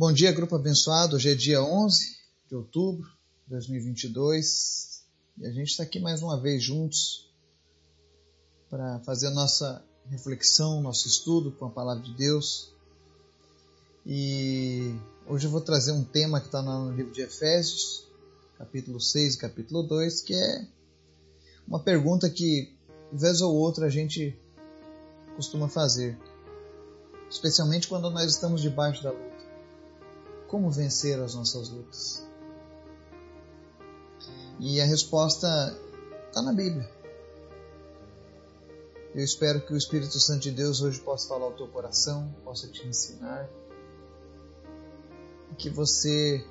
Bom dia, grupo abençoado. Hoje é dia 11 de outubro de 2022 e a gente está aqui mais uma vez juntos para fazer a nossa reflexão, nosso estudo com a palavra de Deus. E hoje eu vou trazer um tema que está no livro de Efésios, capítulo 6 e capítulo 2, que é uma pergunta que, vez ou outra, a gente costuma fazer, especialmente quando nós estamos debaixo da luta como vencer as nossas lutas? E a resposta está na Bíblia. Eu espero que o Espírito Santo de Deus hoje possa falar ao teu coração, possa te ensinar, e que você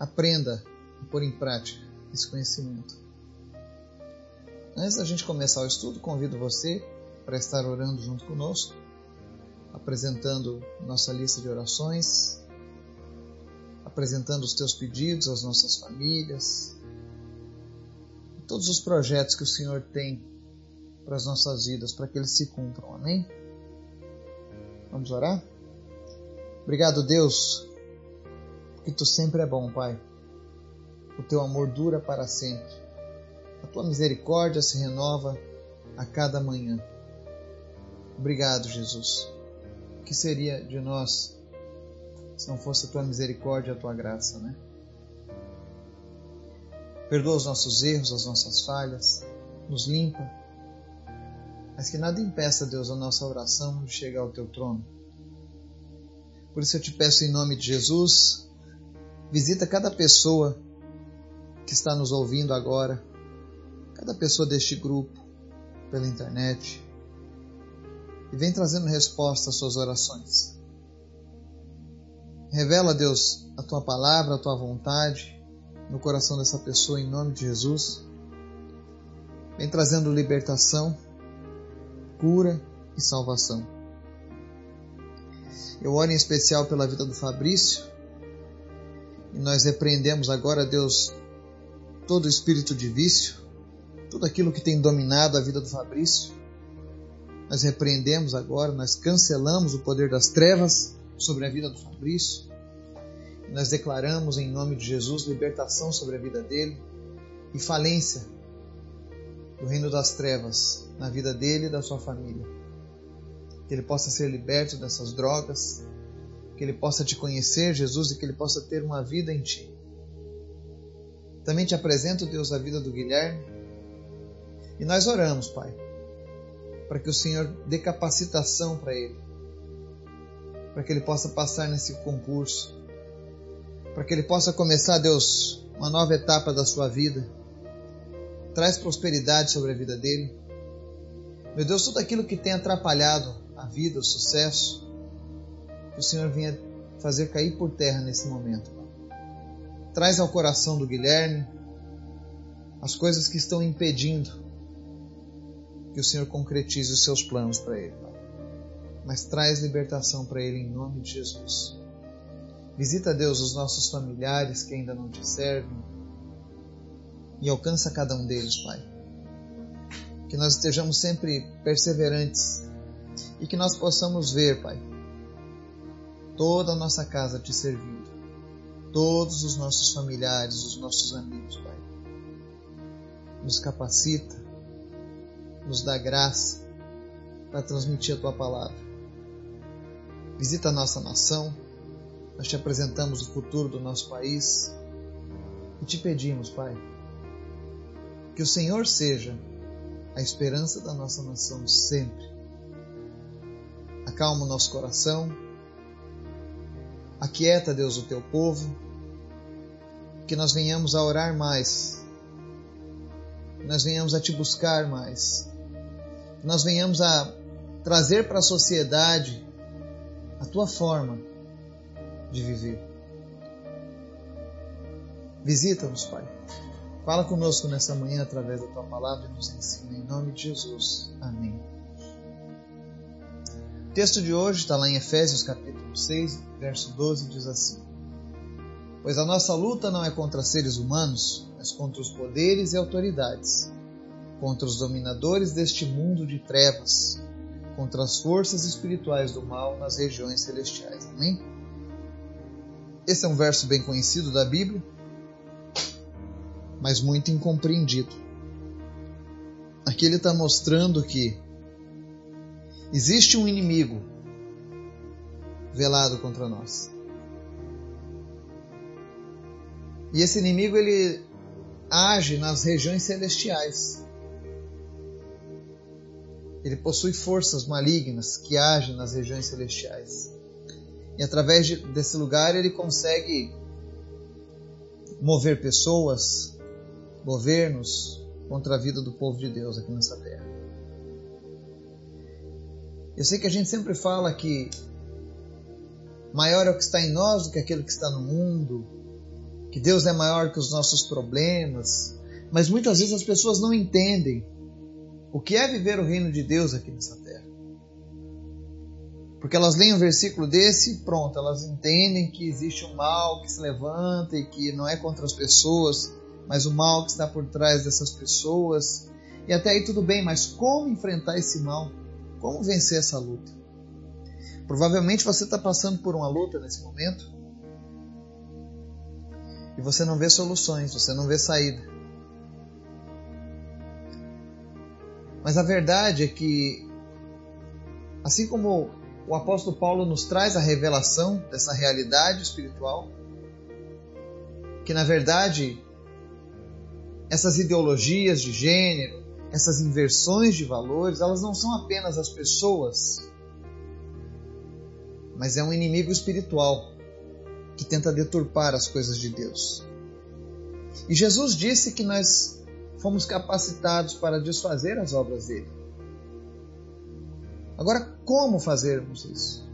aprenda a pôr em prática esse conhecimento. Antes da gente começar o estudo, convido você para estar orando junto conosco, apresentando nossa lista de orações apresentando os teus pedidos às nossas famílias, todos os projetos que o Senhor tem para as nossas vidas, para que eles se cumpram. Amém? Vamos orar? Obrigado, Deus, porque tu sempre é bom, Pai. O teu amor dura para sempre. A tua misericórdia se renova a cada manhã. Obrigado, Jesus. O que seria de nós se não fosse a tua misericórdia e a tua graça, né? Perdoa os nossos erros, as nossas falhas, nos limpa, mas que nada impeça, Deus, a nossa oração de chegar ao teu trono. Por isso eu te peço em nome de Jesus, visita cada pessoa que está nos ouvindo agora, cada pessoa deste grupo, pela internet, e vem trazendo resposta às suas orações. Revela, Deus, a tua palavra, a tua vontade no coração dessa pessoa em nome de Jesus. Vem trazendo libertação, cura e salvação. Eu oro em especial pela vida do Fabrício e nós repreendemos agora, Deus, todo o espírito de vício, tudo aquilo que tem dominado a vida do Fabrício. Nós repreendemos agora, nós cancelamos o poder das trevas sobre a vida do Fabrício. Nós declaramos em nome de Jesus libertação sobre a vida dele e falência do reino das trevas na vida dele e da sua família. Que ele possa ser liberto dessas drogas, que ele possa te conhecer, Jesus, e que ele possa ter uma vida em ti. Também te apresento, Deus, a vida do Guilherme. E nós oramos, Pai, para que o Senhor dê capacitação para ele para que ele possa passar nesse concurso, para que ele possa começar, Deus, uma nova etapa da sua vida. Traz prosperidade sobre a vida dele. Meu Deus, tudo aquilo que tem atrapalhado a vida, o sucesso, que o Senhor venha fazer cair por terra nesse momento. Traz ao coração do Guilherme as coisas que estão impedindo que o Senhor concretize os seus planos para ele mas traz libertação para ele em nome de Jesus. Visita, Deus, os nossos familiares que ainda não te servem e alcança cada um deles, Pai. Que nós estejamos sempre perseverantes e que nós possamos ver, Pai, toda a nossa casa te servindo, todos os nossos familiares, os nossos amigos, Pai. Nos capacita, nos dá graça para transmitir a tua palavra. Visita a nossa nação. Nós te apresentamos o futuro do nosso país e te pedimos, Pai, que o Senhor seja a esperança da nossa nação sempre. Acalma o nosso coração, aquieta, Deus, o teu povo, que nós venhamos a orar mais, que nós venhamos a te buscar mais, que nós venhamos a trazer para a sociedade a tua forma de viver. Visita-nos, Pai. Fala conosco nessa manhã através da tua palavra e nos ensina. Em nome de Jesus. Amém. O texto de hoje está lá em Efésios capítulo 6, verso 12, diz assim: Pois a nossa luta não é contra seres humanos, mas contra os poderes e autoridades, contra os dominadores deste mundo de trevas contra as forças espirituais do mal nas regiões celestiais. Amém? Esse é um verso bem conhecido da Bíblia, mas muito incompreendido. Aqui ele está mostrando que existe um inimigo velado contra nós. E esse inimigo ele age nas regiões celestiais. Ele possui forças malignas que agem nas regiões celestiais. E através de, desse lugar ele consegue mover pessoas, governos contra a vida do povo de Deus aqui nessa terra. Eu sei que a gente sempre fala que maior é o que está em nós do que aquele que está no mundo, que Deus é maior que os nossos problemas, mas muitas vezes as pessoas não entendem o que é viver o reino de Deus aqui nessa terra. Porque elas leem um versículo desse e pronto, elas entendem que existe um mal que se levanta e que não é contra as pessoas, mas o mal que está por trás dessas pessoas. E até aí tudo bem, mas como enfrentar esse mal? Como vencer essa luta? Provavelmente você está passando por uma luta nesse momento e você não vê soluções, você não vê saída. Mas a verdade é que, assim como o apóstolo Paulo nos traz a revelação dessa realidade espiritual, que na verdade essas ideologias de gênero, essas inversões de valores, elas não são apenas as pessoas, mas é um inimigo espiritual que tenta deturpar as coisas de Deus. E Jesus disse que nós fomos capacitados para desfazer as obras dele. Agora, como fazermos isso?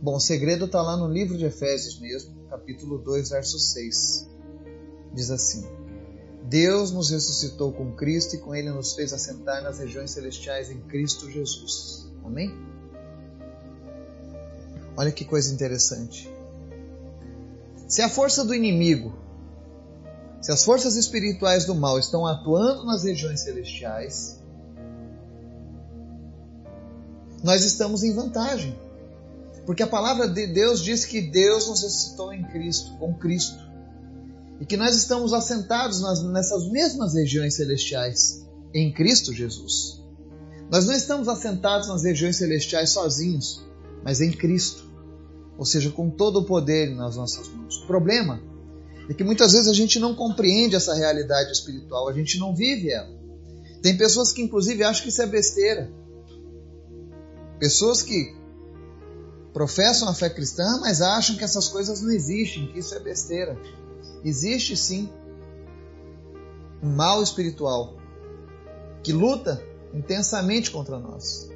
Bom, o segredo está lá no livro de Efésios mesmo, capítulo 2, verso 6. Diz assim: Deus nos ressuscitou com Cristo e com Ele nos fez assentar nas regiões celestiais em Cristo Jesus. Amém? Olha que coisa interessante. Se a força do inimigo, se as forças espirituais do mal estão atuando nas regiões celestiais, nós estamos em vantagem. Porque a palavra de Deus diz que Deus nos ressuscitou em Cristo, com Cristo. E que nós estamos assentados nas, nessas mesmas regiões celestiais, em Cristo Jesus. Nós não estamos assentados nas regiões celestiais sozinhos, mas em Cristo ou seja, com todo o poder nas nossas mãos. O problema é que muitas vezes a gente não compreende essa realidade espiritual, a gente não vive ela. Tem pessoas que, inclusive, acham que isso é besteira. Pessoas que professam a fé cristã, mas acham que essas coisas não existem, que isso é besteira. Existe sim um mal espiritual que luta intensamente contra nós.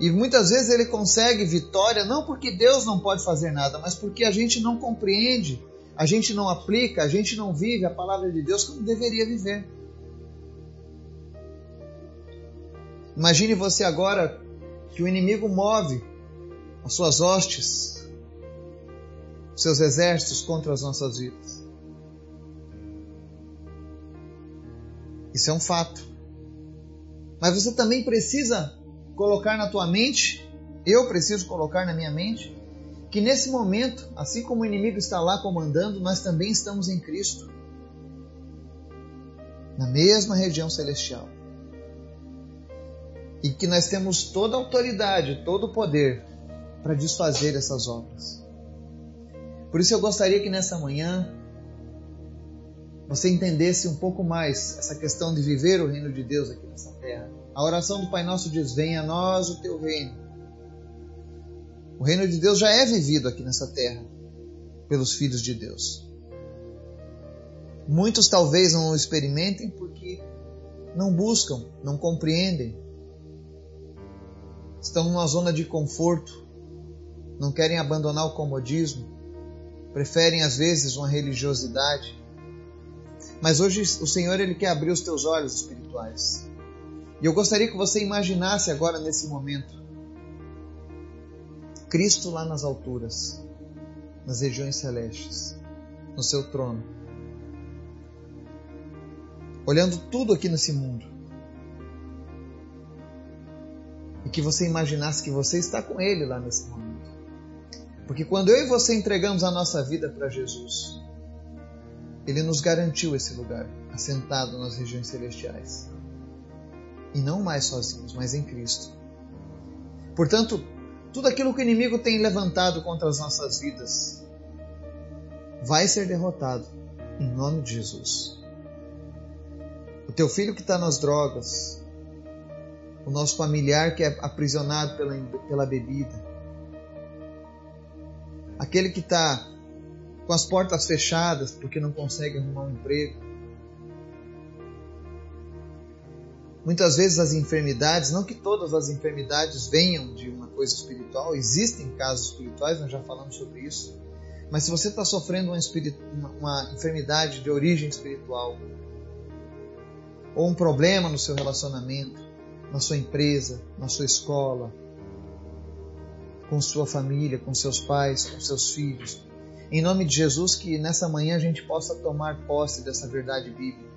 E muitas vezes ele consegue vitória não porque Deus não pode fazer nada, mas porque a gente não compreende, a gente não aplica, a gente não vive a palavra de Deus como deveria viver. Imagine você agora que o inimigo move as suas hostes, os seus exércitos contra as nossas vidas. Isso é um fato. Mas você também precisa colocar na tua mente, eu preciso colocar na minha mente, que nesse momento, assim como o inimigo está lá comandando, nós também estamos em Cristo, na mesma região celestial. E que nós temos toda a autoridade, todo o poder para desfazer essas obras. Por isso eu gostaria que nessa manhã você entendesse um pouco mais essa questão de viver o reino de Deus aqui nessa terra. A oração do Pai Nosso diz: Venha a nós o teu reino. O reino de Deus já é vivido aqui nessa terra pelos filhos de Deus. Muitos talvez não o experimentem porque não buscam, não compreendem. Estão numa zona de conforto, não querem abandonar o comodismo, preferem às vezes uma religiosidade. Mas hoje o Senhor ele quer abrir os teus olhos espirituais. E eu gostaria que você imaginasse agora nesse momento Cristo lá nas alturas, nas regiões celestes, no seu trono, olhando tudo aqui nesse mundo. Que você imaginasse que você está com Ele lá nesse momento. Porque quando eu e você entregamos a nossa vida para Jesus, Ele nos garantiu esse lugar, assentado nas regiões celestiais. E não mais sozinhos, mas em Cristo. Portanto, tudo aquilo que o inimigo tem levantado contra as nossas vidas vai ser derrotado em nome de Jesus. O teu filho que está nas drogas, o nosso familiar que é aprisionado pela, pela bebida, aquele que está com as portas fechadas porque não consegue arrumar um emprego. Muitas vezes as enfermidades, não que todas as enfermidades venham de uma coisa espiritual, existem casos espirituais, nós já falamos sobre isso. Mas se você está sofrendo uma, uma, uma enfermidade de origem espiritual, ou um problema no seu relacionamento, na sua empresa, na sua escola, com sua família, com seus pais, com seus filhos. Em nome de Jesus, que nessa manhã a gente possa tomar posse dessa verdade bíblica.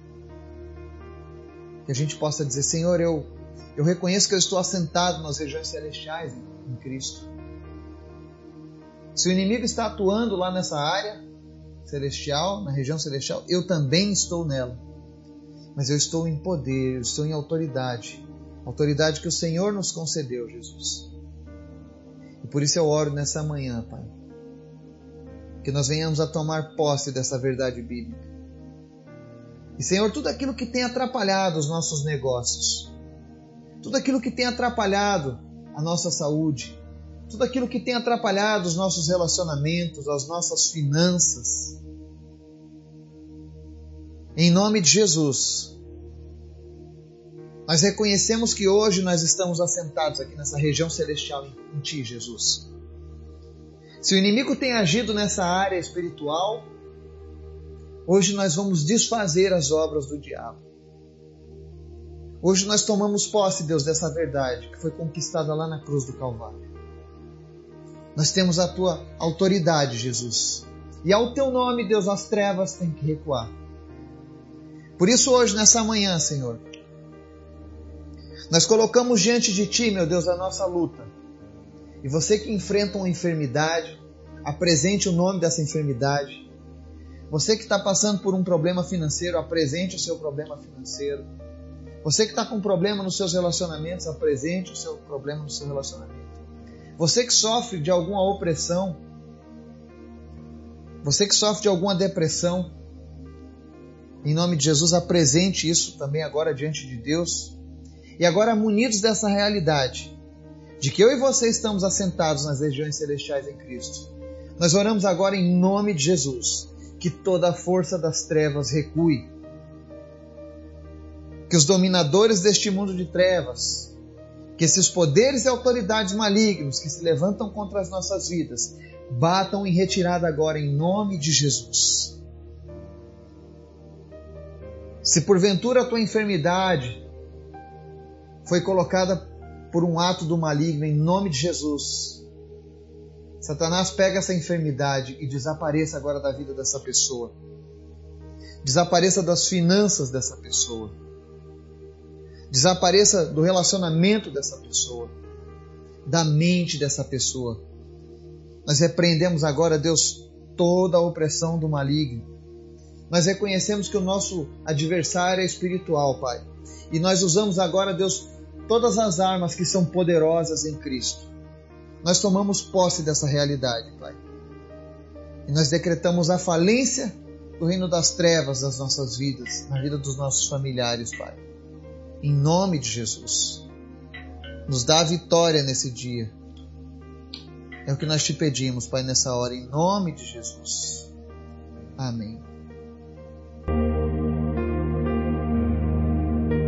Que a gente possa dizer: Senhor, eu, eu reconheço que eu estou assentado nas regiões celestiais em, Cristo. Se o inimigo está atuando lá nessa área celestial, na região celestial, eu também estou nela. Mas eu estou em poder, eu estou em autoridade. Autoridade que o Senhor nos concedeu, Jesus. E por isso eu oro nessa manhã, Pai. Que nós venhamos a tomar posse dessa verdade bíblica. E, Senhor, tudo aquilo que tem atrapalhado os nossos negócios, tudo aquilo que tem atrapalhado a nossa saúde, tudo aquilo que tem atrapalhado os nossos relacionamentos, as nossas finanças, em nome de Jesus, nós reconhecemos que hoje nós estamos assentados aqui nessa região celestial em, Ti, Jesus. Se o inimigo tem agido nessa área espiritual, hoje nós vamos desfazer as obras do diabo. Hoje nós tomamos posse, Deus, dessa verdade que foi conquistada lá na cruz do Calvário. Nós temos a tua autoridade, Jesus. E ao teu nome, Deus, as trevas têm que recuar. Por isso, hoje, nessa manhã, Senhor, nós colocamos diante de Ti, meu Deus, a nossa luta. E você que enfrenta uma enfermidade, apresente o nome dessa enfermidade. Você que está passando por um problema financeiro, apresente o seu problema financeiro. Você que está com problema nos seus relacionamentos, apresente o seu problema no seu relacionamento. Você que sofre de alguma opressão, você que sofre de alguma depressão, em nome de Jesus, apresente isso também agora diante de Deus. E agora, munidos dessa realidade, de que eu e você estamos assentados nas regiões celestiais em Cristo, nós oramos agora em nome de Jesus, que toda a força das trevas recue, que os dominadores deste mundo de trevas, que esses poderes e autoridades malignos que se levantam contra as nossas vidas, batam em retirada agora em nome de Jesus. Se porventura a tua enfermidade, foi colocada por um ato do maligno em nome de Jesus. Satanás pega essa enfermidade e desapareça agora da vida dessa pessoa. Desapareça das finanças dessa pessoa. Desapareça do relacionamento dessa pessoa. Da mente dessa pessoa. Nós repreendemos agora, Deus, toda a opressão do maligno. Nós reconhecemos que o nosso adversário é espiritual, Pai. E nós usamos agora, Deus, todas as armas que são poderosas em Cristo. Nós tomamos posse dessa realidade, Pai. E nós decretamos a falência do reino das trevas das nossas vidas, na vida dos nossos familiares, Pai. Em nome de Jesus. Nos dá a vitória nesse dia. É o que nós te pedimos, Pai, nessa hora, em nome de Jesus. Amém.